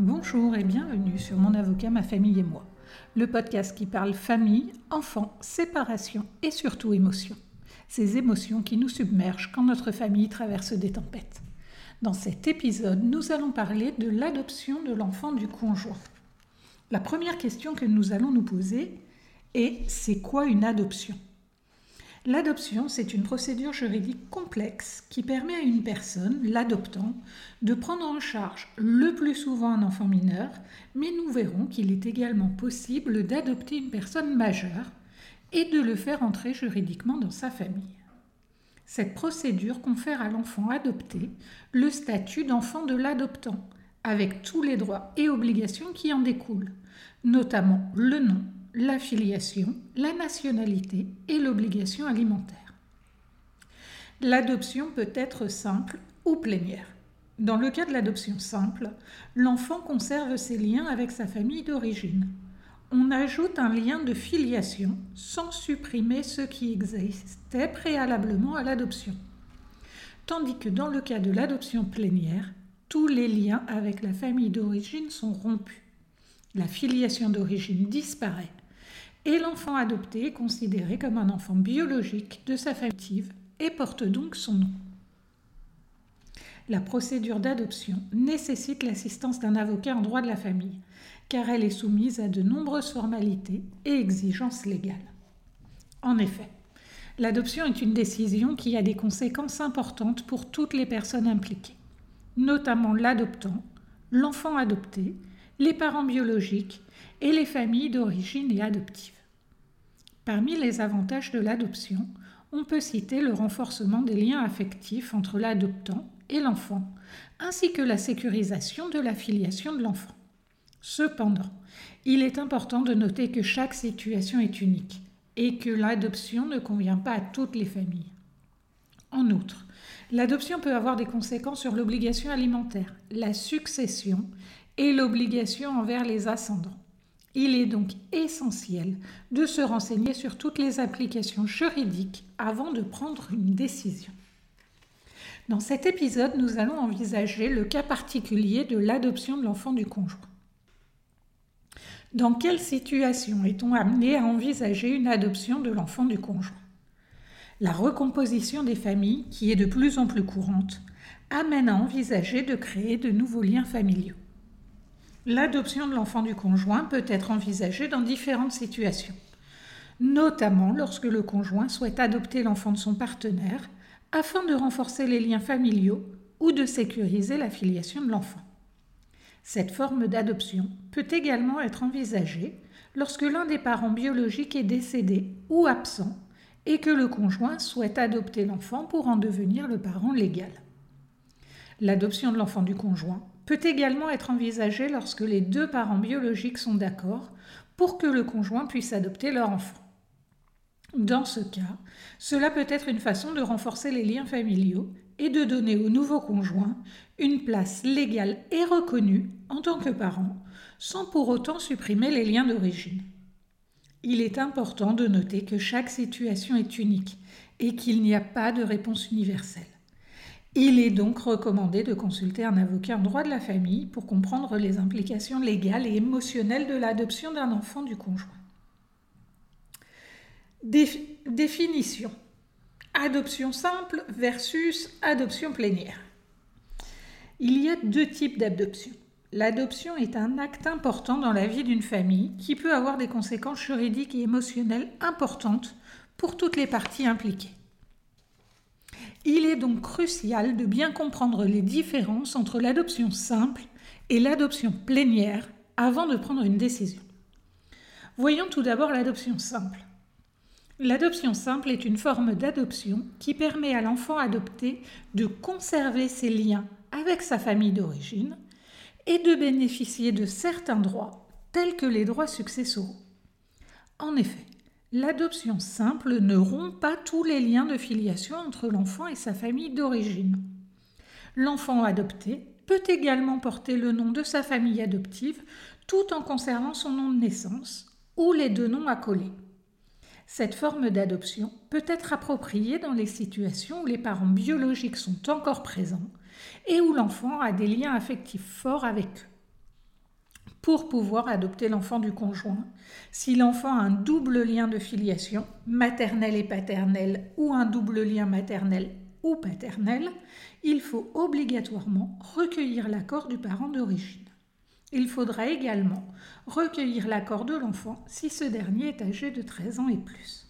Bonjour et bienvenue sur Mon avocat, ma famille et moi, le podcast qui parle famille, enfants, séparation et surtout émotions. Ces émotions qui nous submergent quand notre famille traverse des tempêtes. Dans cet épisode, nous allons parler de l'adoption de l'enfant du conjoint. La première question que nous allons nous poser est c'est quoi une adoption? L'adoption, c'est une procédure juridique complexe qui permet à une personne, l'adoptant, de prendre en charge le plus souvent un enfant mineur, mais nous verrons qu'il est également possible d'adopter une personne majeure et de le faire entrer juridiquement dans sa famille. Cette procédure confère à l'enfant adopté le statut d'enfant de l'adoptant, avec tous les droits et obligations qui en découlent, notamment le nom, la filiation, la nationalité et l'obligation alimentaire. L'adoption peut être simple ou plénière. Dans le cas de l'adoption simple, l'enfant conserve ses liens avec sa famille d'origine. On ajoute un lien de filiation sans supprimer ceux qui existaient préalablement à l'adoption. Tandis que dans le cas de l'adoption plénière, tous les liens avec la famille d'origine sont rompus. La filiation d'origine disparaît et l'enfant adopté est considéré comme un enfant biologique de sa famille et porte donc son nom. La procédure d'adoption nécessite l'assistance d'un avocat en droit de la famille, car elle est soumise à de nombreuses formalités et exigences légales. En effet, l'adoption est une décision qui a des conséquences importantes pour toutes les personnes impliquées, notamment l'adoptant, l'enfant adopté, les parents biologiques et les familles d'origine et adoptive. Parmi les avantages de l'adoption, on peut citer le renforcement des liens affectifs entre l'adoptant et l'enfant, ainsi que la sécurisation de la filiation de l'enfant. Cependant, il est important de noter que chaque situation est unique et que l'adoption ne convient pas à toutes les familles. En outre, l'adoption peut avoir des conséquences sur l'obligation alimentaire, la succession et l'obligation envers les ascendants. Il est donc essentiel de se renseigner sur toutes les applications juridiques avant de prendre une décision. Dans cet épisode, nous allons envisager le cas particulier de l'adoption de l'enfant du conjoint. Dans quelle situation est-on amené à envisager une adoption de l'enfant du conjoint? La recomposition des familles, qui est de plus en plus courante, amène à envisager de créer de nouveaux liens familiaux. L'adoption de l'enfant du conjoint peut être envisagée dans différentes situations, notamment lorsque le conjoint souhaite adopter l'enfant de son partenaire afin de renforcer les liens familiaux ou de sécuriser la filiation de l'enfant. Cette forme d'adoption peut également être envisagée lorsque l'un des parents biologiques est décédé ou absent et que le conjoint souhaite adopter l'enfant pour en devenir le parent légal. L'adoption de l'enfant du conjoint peut également être envisagée lorsque les deux parents biologiques sont d'accord pour que le conjoint puisse adopter leur enfant. Dans ce cas, cela peut être une façon de renforcer les liens familiaux et de donner au nouveau conjoint une place légale et reconnue en tant que parent, sans pour autant supprimer les liens d'origine. Il est important de noter que chaque situation est unique et qu'il n'y a pas de réponse universelle. Il est donc recommandé de consulter un avocat en droit de la famille pour comprendre les implications légales et émotionnelles de l'adoption d'un enfant du conjoint. définition. Adoption simple versus adoption plénière. Il y a deux types d'adoption. L'adoption est un acte important dans la vie d'une famille qui peut avoir des conséquences juridiques et émotionnelles importantes pour toutes les parties impliquées. Il est donc crucial de bien comprendre les différences entre l'adoption simple et l'adoption plénière avant de prendre une décision. Voyons tout d'abord l'adoption simple. L'adoption simple est une forme d'adoption qui permet à l'enfant adopté de conserver ses liens avec sa famille d'origine et de bénéficier de certains droits tels que les droits successoraux. En effet, L'adoption simple ne rompt pas tous les liens de filiation entre l'enfant et sa famille d'origine. L'enfant adopté peut également porter le nom de sa famille adoptive tout en conservant son nom de naissance ou les deux noms accolés. Cette forme d'adoption peut être appropriée dans les situations où les parents biologiques sont encore présents et où l'enfant a des liens affectifs forts avec eux. Pour pouvoir adopter l'enfant du conjoint. Si l'enfant a un double lien de filiation, maternel et paternel, ou un double lien maternel ou paternel, il faut obligatoirement recueillir l'accord du parent d'origine. Il faudra également recueillir l'accord de l'enfant si ce dernier est âgé de 13 ans et plus.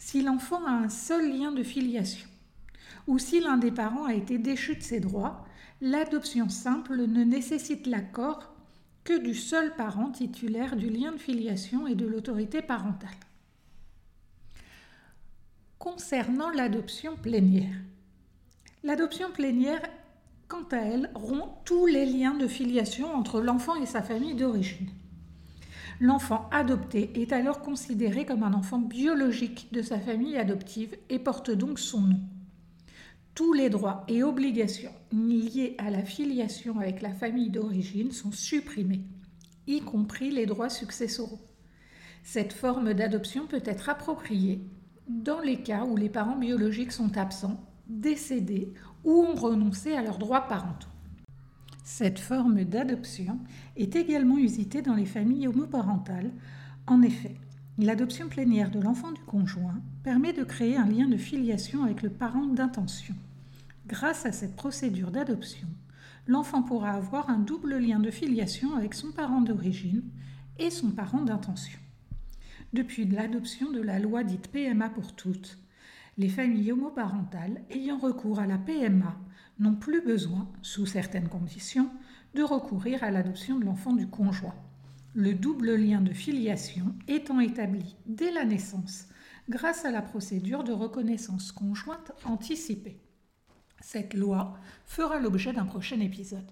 Si l'enfant a un seul lien de filiation, ou si l'un des parents a été déchu de ses droits, l'adoption simple ne nécessite l'accord que du seul parent titulaire du lien de filiation et de l'autorité parentale. Concernant l'adoption plénière, l'adoption plénière, quant à elle, rompt tous les liens de filiation entre l'enfant et sa famille d'origine. L'enfant adopté est alors considéré comme un enfant biologique de sa famille adoptive et porte donc son nom tous les droits et obligations liés à la filiation avec la famille d'origine sont supprimés, y compris les droits successoraux. Cette forme d'adoption peut être appropriée dans les cas où les parents biologiques sont absents, décédés ou ont renoncé à leurs droits parentaux. Cette forme d'adoption est également usitée dans les familles homoparentales. En effet, L'adoption plénière de l'enfant du conjoint permet de créer un lien de filiation avec le parent d'intention. Grâce à cette procédure d'adoption, l'enfant pourra avoir un double lien de filiation avec son parent d'origine et son parent d'intention. Depuis l'adoption de la loi dite PMA pour toutes, les familles homoparentales ayant recours à la PMA n'ont plus besoin, sous certaines conditions, de recourir à l'adoption de l'enfant du conjoint le double lien de filiation étant établi dès la naissance grâce à la procédure de reconnaissance conjointe anticipée. Cette loi fera l'objet d'un prochain épisode.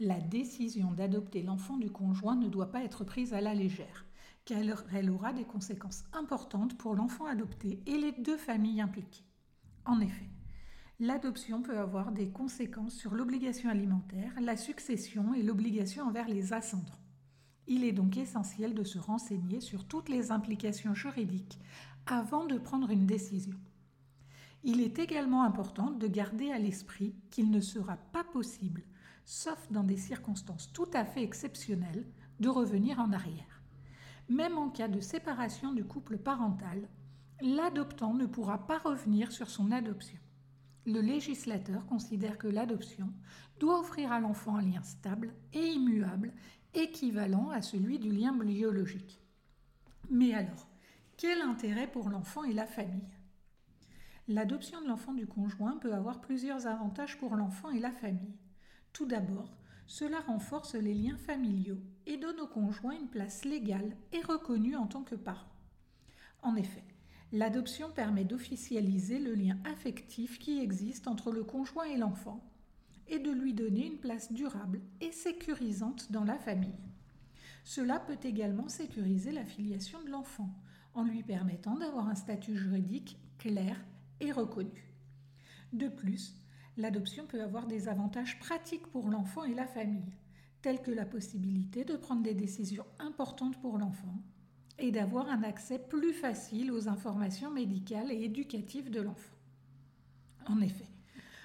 La décision d'adopter l'enfant du conjoint ne doit pas être prise à la légère, car elle aura des conséquences importantes pour l'enfant adopté et les deux familles impliquées. En effet, l'adoption peut avoir des conséquences sur l'obligation alimentaire, la succession et l'obligation envers les ascendants. Il est donc essentiel de se renseigner sur toutes les implications juridiques avant de prendre une décision. Il est également important de garder à l'esprit qu'il ne sera pas possible, sauf dans des circonstances tout à fait exceptionnelles, de revenir en arrière. Même en cas de séparation du couple parental, l'adoptant ne pourra pas revenir sur son adoption le législateur considère que l'adoption doit offrir à l'enfant un lien stable et immuable, équivalent à celui du lien biologique. Mais alors, quel intérêt pour l'enfant et la famille? L'adoption de l'enfant du conjoint peut avoir plusieurs avantages pour l'enfant et la famille. Tout d'abord, cela renforce les liens familiaux et donne au conjoint une place légale et reconnue en tant que parent. En effet, L'adoption permet d'officialiser le lien affectif qui existe entre le conjoint et l'enfant et de lui donner une place durable et sécurisante dans la famille. Cela peut également sécuriser la filiation de l'enfant en lui permettant d'avoir un statut juridique clair et reconnu. De plus, l'adoption peut avoir des avantages pratiques pour l'enfant et la famille, tels que la possibilité de prendre des décisions importantes pour l'enfant, et d'avoir un accès plus facile aux informations médicales et éducatives de l'enfant. En effet,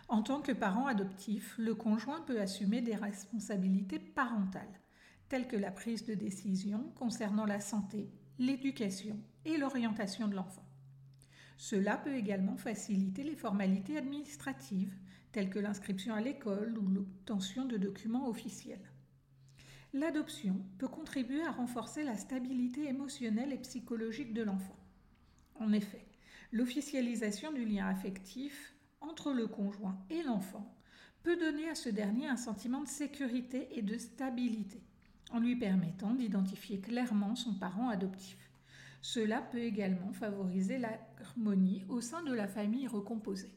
en tant que parent adoptif, le conjoint peut assumer des responsabilités parentales, telles que la prise de décision concernant la santé, l'éducation et l'orientation de l'enfant. Cela peut également faciliter les formalités administratives, telles que l'inscription à l'école ou l'obtention de documents officiels. L'adoption peut contribuer à renforcer la stabilité émotionnelle et psychologique de l'enfant. En effet, l'officialisation du lien affectif entre le conjoint et l'enfant peut donner à ce dernier un sentiment de sécurité et de stabilité, en lui permettant d'identifier clairement son parent adoptif. Cela peut également favoriser l'harmonie au sein de la famille recomposée.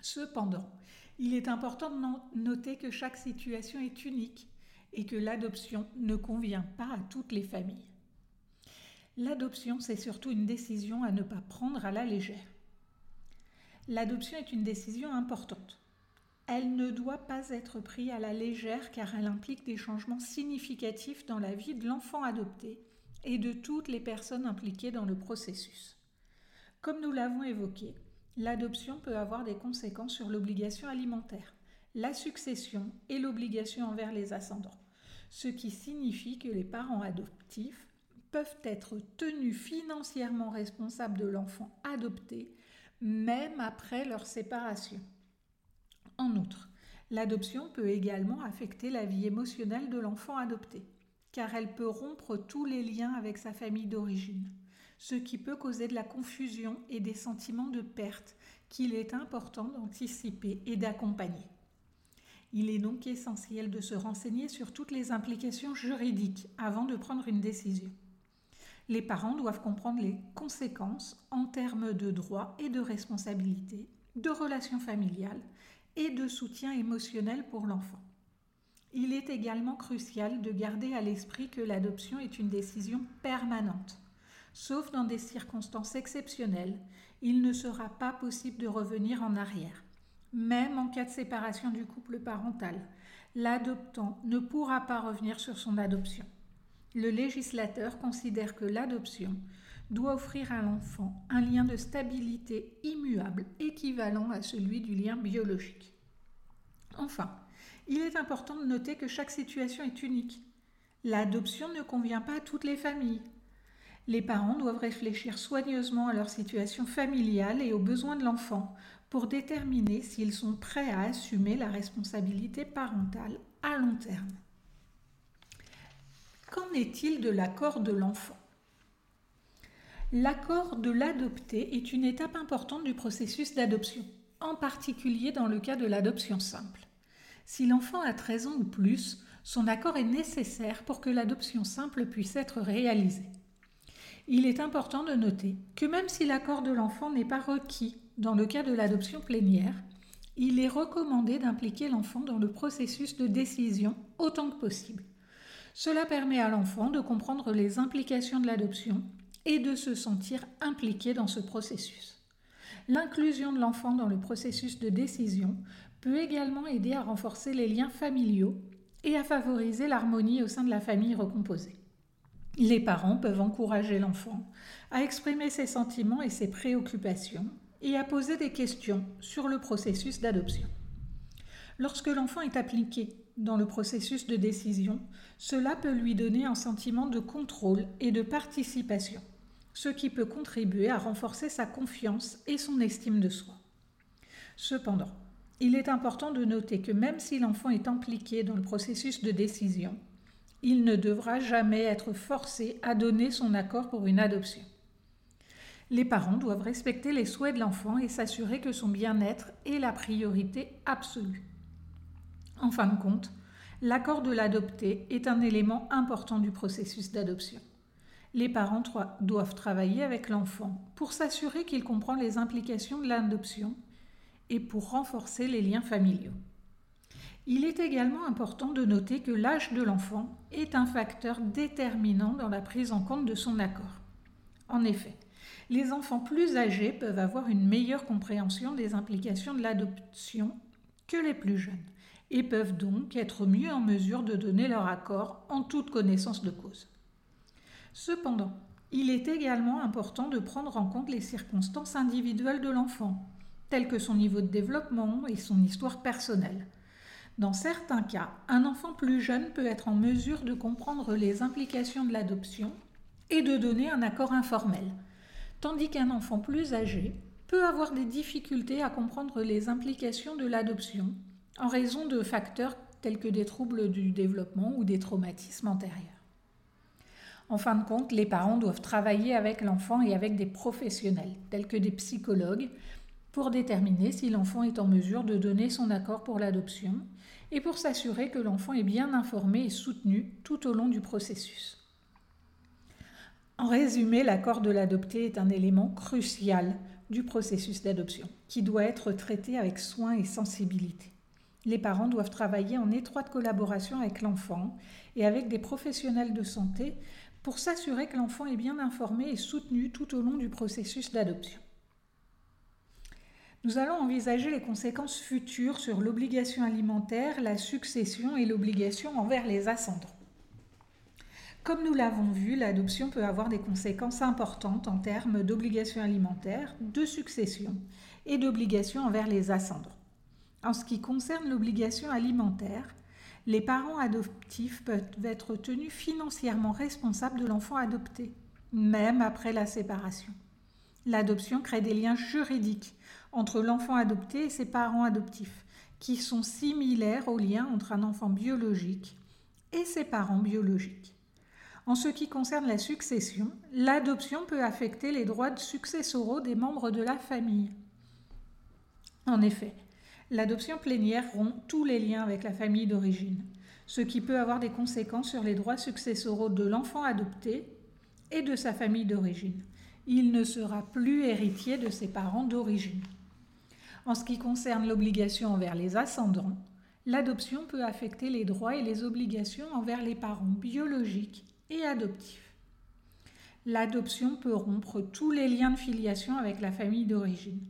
Cependant, il est important de noter que chaque situation est unique et que l'adoption ne convient pas à toutes les familles. L'adoption, c'est surtout une décision à ne pas prendre à la légère. L'adoption est une décision importante. Elle ne doit pas être prise à la légère car elle implique des changements significatifs dans la vie de l'enfant adopté et de toutes les personnes impliquées dans le processus. Comme nous l'avons évoqué, l'adoption peut avoir des conséquences sur l'obligation alimentaire la succession et l'obligation envers les ascendants, ce qui signifie que les parents adoptifs peuvent être tenus financièrement responsables de l'enfant adopté, même après leur séparation. En outre, l'adoption peut également affecter la vie émotionnelle de l'enfant adopté, car elle peut rompre tous les liens avec sa famille d'origine, ce qui peut causer de la confusion et des sentiments de perte qu'il est important d'anticiper et d'accompagner. Il est donc essentiel de se renseigner sur toutes les implications juridiques avant de prendre une décision. Les parents doivent comprendre les conséquences en termes de droits et de responsabilités, de relations familiales et de soutien émotionnel pour l'enfant. Il est également crucial de garder à l'esprit que l'adoption est une décision permanente. Sauf dans des circonstances exceptionnelles, il ne sera pas possible de revenir en arrière. Même en cas de séparation du couple parental, l'adoptant ne pourra pas revenir sur son adoption. Le législateur considère que l'adoption doit offrir à l'enfant un lien de stabilité immuable équivalent à celui du lien biologique. Enfin, il est important de noter que chaque situation est unique. L'adoption ne convient pas à toutes les familles. Les parents doivent réfléchir soigneusement à leur situation familiale et aux besoins de l'enfant pour déterminer s'ils sont prêts à assumer la responsabilité parentale à long terme. Qu'en est-il de l'accord de l'enfant? L'accord de l'adopté est une étape importante du processus d'adoption, en particulier dans le cas de l'adoption simple. Si l'enfant a 13 ans ou plus, son accord est nécessaire pour que l'adoption simple puisse être réalisée. Il est important de noter que même si l'accord de l'enfant n'est pas requis dans le cas de l'adoption plénière, il est recommandé d'impliquer l'enfant dans le processus de décision autant que possible. Cela permet à l'enfant de comprendre les implications de l'adoption et de se sentir impliqué dans ce processus. L'inclusion de l'enfant dans le processus de décision peut également aider à renforcer les liens familiaux et à favoriser l'harmonie au sein de la famille recomposée. Les parents peuvent encourager l'enfant à exprimer ses sentiments et ses préoccupations et à poser des questions sur le processus d'adoption. Lorsque l'enfant est appliqué dans le processus de décision, cela peut lui donner un sentiment de contrôle et de participation, ce qui peut contribuer à renforcer sa confiance et son estime de soi. Cependant, il est important de noter que même si l'enfant est impliqué dans le processus de décision, il ne devra jamais être forcé à donner son accord pour une adoption. Les parents doivent respecter les souhaits de l'enfant et s'assurer que son bien-être est la priorité absolue. En fin de compte, l'accord de l'adopté est un élément important du processus d'adoption. Les parents doivent travailler avec l'enfant pour s'assurer qu'il comprend les implications de l'adoption et pour renforcer les liens familiaux. Il est également important de noter que l'âge de l'enfant est un facteur déterminant dans la prise en compte de son accord. En effet, les enfants plus âgés peuvent avoir une meilleure compréhension des implications de l'adoption que les plus jeunes et peuvent donc être mieux en mesure de donner leur accord en toute connaissance de cause. Cependant, il est également important de prendre en compte les circonstances individuelles de l'enfant, telles que son niveau de développement et son histoire personnelle. Dans certains cas, un enfant plus jeune peut être en mesure de comprendre les implications de l'adoption et de donner un accord informel, tandis qu'un enfant plus âgé peut avoir des difficultés à comprendre les implications de l'adoption en raison de facteurs tels que des troubles du développement ou des traumatismes antérieurs. En fin de compte, les parents doivent travailler avec l'enfant et avec des professionnels, tels que des psychologues, pour déterminer si l'enfant est en mesure de donner son accord pour l'adoption et pour s'assurer que l'enfant est bien informé et soutenu tout au long du processus. En résumé, l'accord de l'adopté est un élément crucial du processus d'adoption qui doit être traité avec soin et sensibilité. Les parents doivent travailler en étroite collaboration avec l'enfant et avec des professionnels de santé pour s'assurer que l'enfant est bien informé et soutenu tout au long du processus d'adoption. Nous allons envisager les conséquences futures sur l'obligation alimentaire, la succession et l'obligation envers les ascendants. Comme nous l'avons vu, l'adoption peut avoir des conséquences importantes en termes d'obligation alimentaire, de succession et d'obligation envers les ascendants. En ce qui concerne l'obligation alimentaire, les parents adoptifs peuvent être tenus financièrement responsables de l'enfant adopté, même après la séparation. L'adoption crée des liens juridiques entre l'enfant adopté et ses parents adoptifs, qui sont similaires aux liens entre un enfant biologique et ses parents biologiques. En ce qui concerne la succession, l'adoption peut affecter les droits successoraux des membres de la famille. En effet, l'adoption plénière rompt tous les liens avec la famille d'origine, ce qui peut avoir des conséquences sur les droits successoraux de l'enfant adopté et de sa famille d'origine. Il ne sera plus héritier de ses parents d'origine. En ce qui concerne l'obligation envers les ascendants, l'adoption peut affecter les droits et les obligations envers les parents biologiques et adoptifs. L'adoption peut rompre tous les liens de filiation avec la famille d'origine,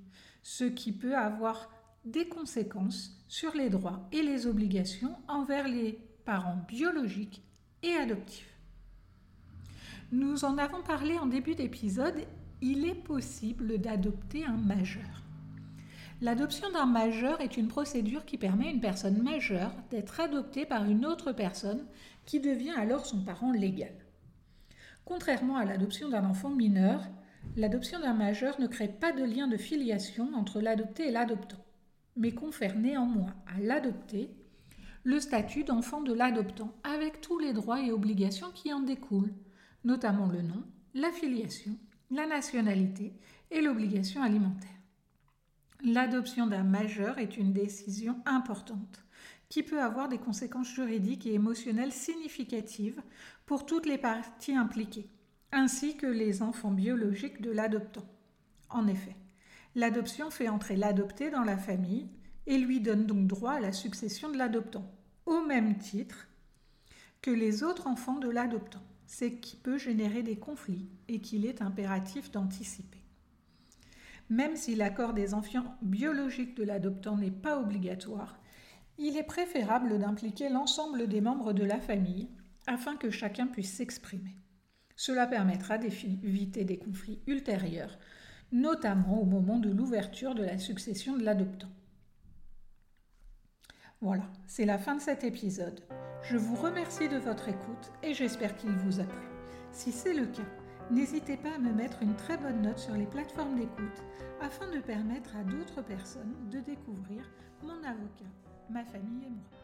ce qui peut avoir des conséquences sur les droits et les obligations envers les parents biologiques et adoptifs. Nous en avons parlé en début d'épisode, il est possible d'adopter un majeur. L'adoption d'un majeur est une procédure qui permet à une personne majeure d'être adoptée par une autre personne qui devient alors son parent légal. Contrairement à l'adoption d'un enfant mineur, l'adoption d'un majeur ne crée pas de lien de filiation entre l'adopté et l'adoptant, mais confère néanmoins à l'adopté le statut d'enfant de l'adoptant avec tous les droits et obligations qui en découlent, notamment le nom, la filiation, la nationalité et l'obligation alimentaire. L'adoption d'un majeur est une décision importante qui peut avoir des conséquences juridiques et émotionnelles significatives pour toutes les parties impliquées, ainsi que les enfants biologiques de l'adoptant. En effet, l'adoption fait entrer l'adopté dans la famille et lui donne donc droit à la succession de l'adoptant, au même titre que les autres enfants de l'adoptant, ce qui peut générer des conflits et qu'il est impératif d'anticiper. Même si l'accord des enfants biologiques de l'adoptant n'est pas obligatoire, il est préférable d'impliquer l'ensemble des membres de la famille afin que chacun puisse s'exprimer. Cela permettra d'éviter des conflits ultérieurs, notamment au moment de l'ouverture de la succession de l'adoptant. Voilà, c'est la fin de cet épisode. Je vous remercie de votre écoute et j'espère qu'il vous a plu. Si c'est le cas, N'hésitez pas à me mettre une très bonne note sur les plateformes d'écoute afin de permettre à d'autres personnes de découvrir mon avocat, ma famille et moi.